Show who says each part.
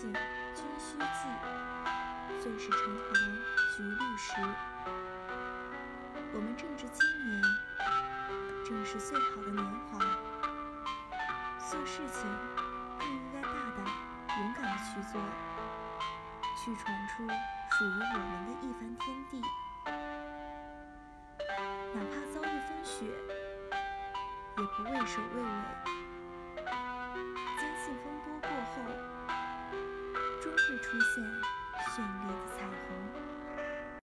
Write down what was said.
Speaker 1: 景君须记，最是橙黄橘绿时。我们正值青年，正是最好的年华。做事情更应该大胆、勇敢的去做，去闯出属于我们的一番天地。哪怕遭遇风雪，也不畏首畏尾。终会出现绚丽的。